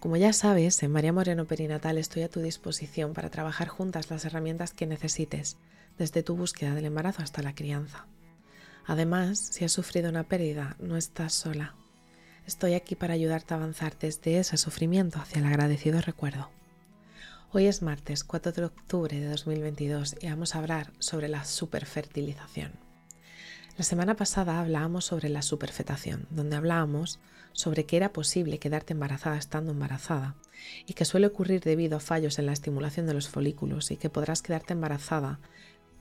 Como ya sabes, en María Moreno Perinatal estoy a tu disposición para trabajar juntas las herramientas que necesites, desde tu búsqueda del embarazo hasta la crianza. Además, si has sufrido una pérdida, no estás sola. Estoy aquí para ayudarte a avanzar desde ese sufrimiento hacia el agradecido recuerdo. Hoy es martes 4 de octubre de 2022 y vamos a hablar sobre la superfertilización. La semana pasada hablábamos sobre la superfetación, donde hablábamos sobre que era posible quedarte embarazada estando embarazada y que suele ocurrir debido a fallos en la estimulación de los folículos y que podrás quedarte embarazada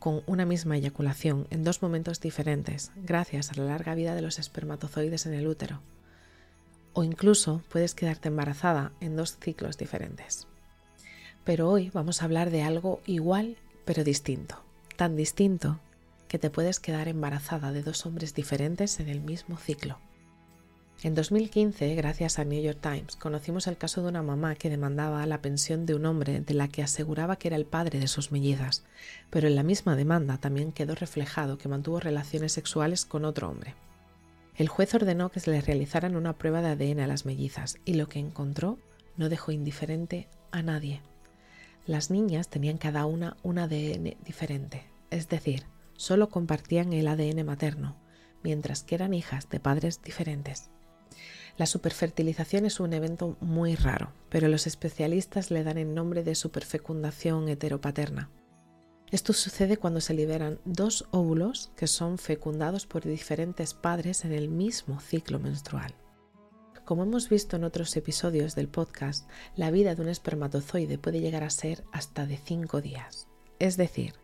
con una misma eyaculación en dos momentos diferentes gracias a la larga vida de los espermatozoides en el útero. O incluso puedes quedarte embarazada en dos ciclos diferentes. Pero hoy vamos a hablar de algo igual pero distinto, tan distinto que te puedes quedar embarazada de dos hombres diferentes en el mismo ciclo. En 2015, gracias a New York Times, conocimos el caso de una mamá que demandaba la pensión de un hombre de la que aseguraba que era el padre de sus mellizas, pero en la misma demanda también quedó reflejado que mantuvo relaciones sexuales con otro hombre. El juez ordenó que se le realizaran una prueba de ADN a las mellizas y lo que encontró no dejó indiferente a nadie. Las niñas tenían cada una un ADN diferente, es decir, solo compartían el ADN materno, mientras que eran hijas de padres diferentes. La superfertilización es un evento muy raro, pero los especialistas le dan el nombre de superfecundación heteropaterna. Esto sucede cuando se liberan dos óvulos que son fecundados por diferentes padres en el mismo ciclo menstrual. Como hemos visto en otros episodios del podcast, la vida de un espermatozoide puede llegar a ser hasta de 5 días. Es decir,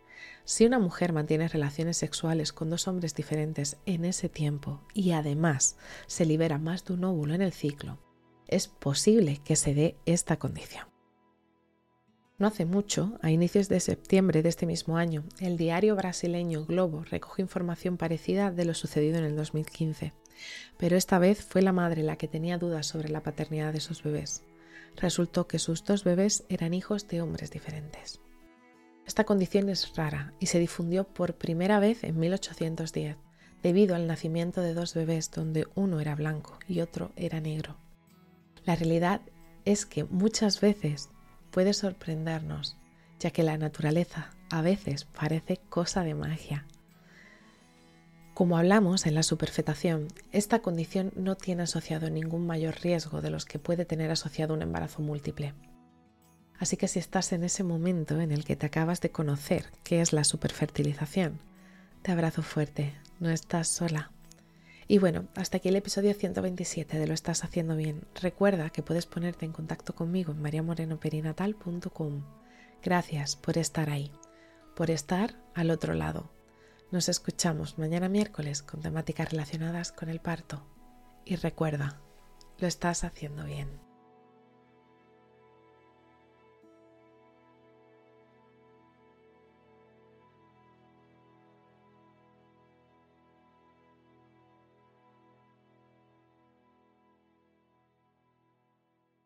si una mujer mantiene relaciones sexuales con dos hombres diferentes en ese tiempo y además se libera más de un óvulo en el ciclo, es posible que se dé esta condición. No hace mucho, a inicios de septiembre de este mismo año, el diario brasileño Globo recogió información parecida de lo sucedido en el 2015, pero esta vez fue la madre la que tenía dudas sobre la paternidad de sus bebés. Resultó que sus dos bebés eran hijos de hombres diferentes. Esta condición es rara y se difundió por primera vez en 1810 debido al nacimiento de dos bebés donde uno era blanco y otro era negro. La realidad es que muchas veces puede sorprendernos, ya que la naturaleza a veces parece cosa de magia. Como hablamos en la superfetación, esta condición no tiene asociado ningún mayor riesgo de los que puede tener asociado un embarazo múltiple. Así que si estás en ese momento en el que te acabas de conocer qué es la superfertilización, te abrazo fuerte, no estás sola. Y bueno, hasta aquí el episodio 127 de Lo estás haciendo bien. Recuerda que puedes ponerte en contacto conmigo en mariamorenoperinatal.com. Gracias por estar ahí, por estar al otro lado. Nos escuchamos mañana miércoles con temáticas relacionadas con el parto. Y recuerda, lo estás haciendo bien.